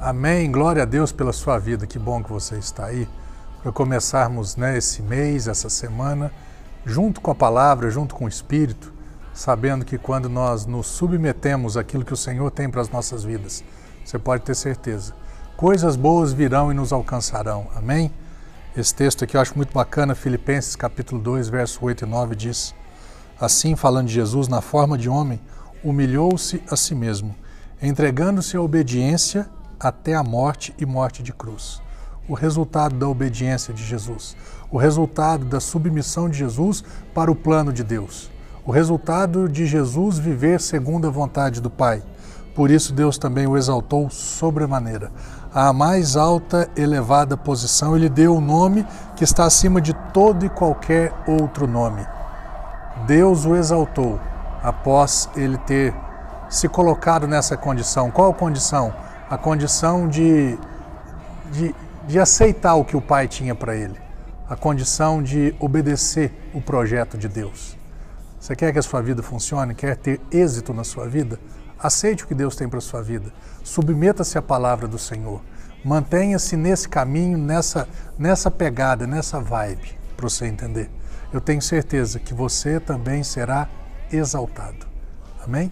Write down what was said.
Amém. Glória a Deus pela sua vida. Que bom que você está aí para começarmos né, esse mês, essa semana, junto com a palavra, junto com o Espírito, sabendo que quando nós nos submetemos àquilo que o Senhor tem para as nossas vidas, você pode ter certeza, coisas boas virão e nos alcançarão. Amém? Esse texto aqui eu acho muito bacana, Filipenses capítulo 2, verso 8 e 9 diz: Assim, falando de Jesus na forma de homem, humilhou-se a si mesmo, entregando-se à obediência até a morte e morte de cruz. O resultado da obediência de Jesus, o resultado da submissão de Jesus para o plano de Deus, o resultado de Jesus viver segundo a vontade do Pai. Por isso, Deus também o exaltou sobremaneira. À mais alta, elevada posição, ele deu o nome que está acima de todo e qualquer outro nome. Deus o exaltou após ele ter se colocado nessa condição. Qual condição? A condição de, de, de aceitar o que o Pai tinha para ele, a condição de obedecer o projeto de Deus. Você quer que a sua vida funcione? Quer ter êxito na sua vida? Aceite o que Deus tem para a sua vida. Submeta-se à palavra do Senhor. Mantenha-se nesse caminho, nessa, nessa pegada, nessa vibe, para você entender. Eu tenho certeza que você também será exaltado. Amém?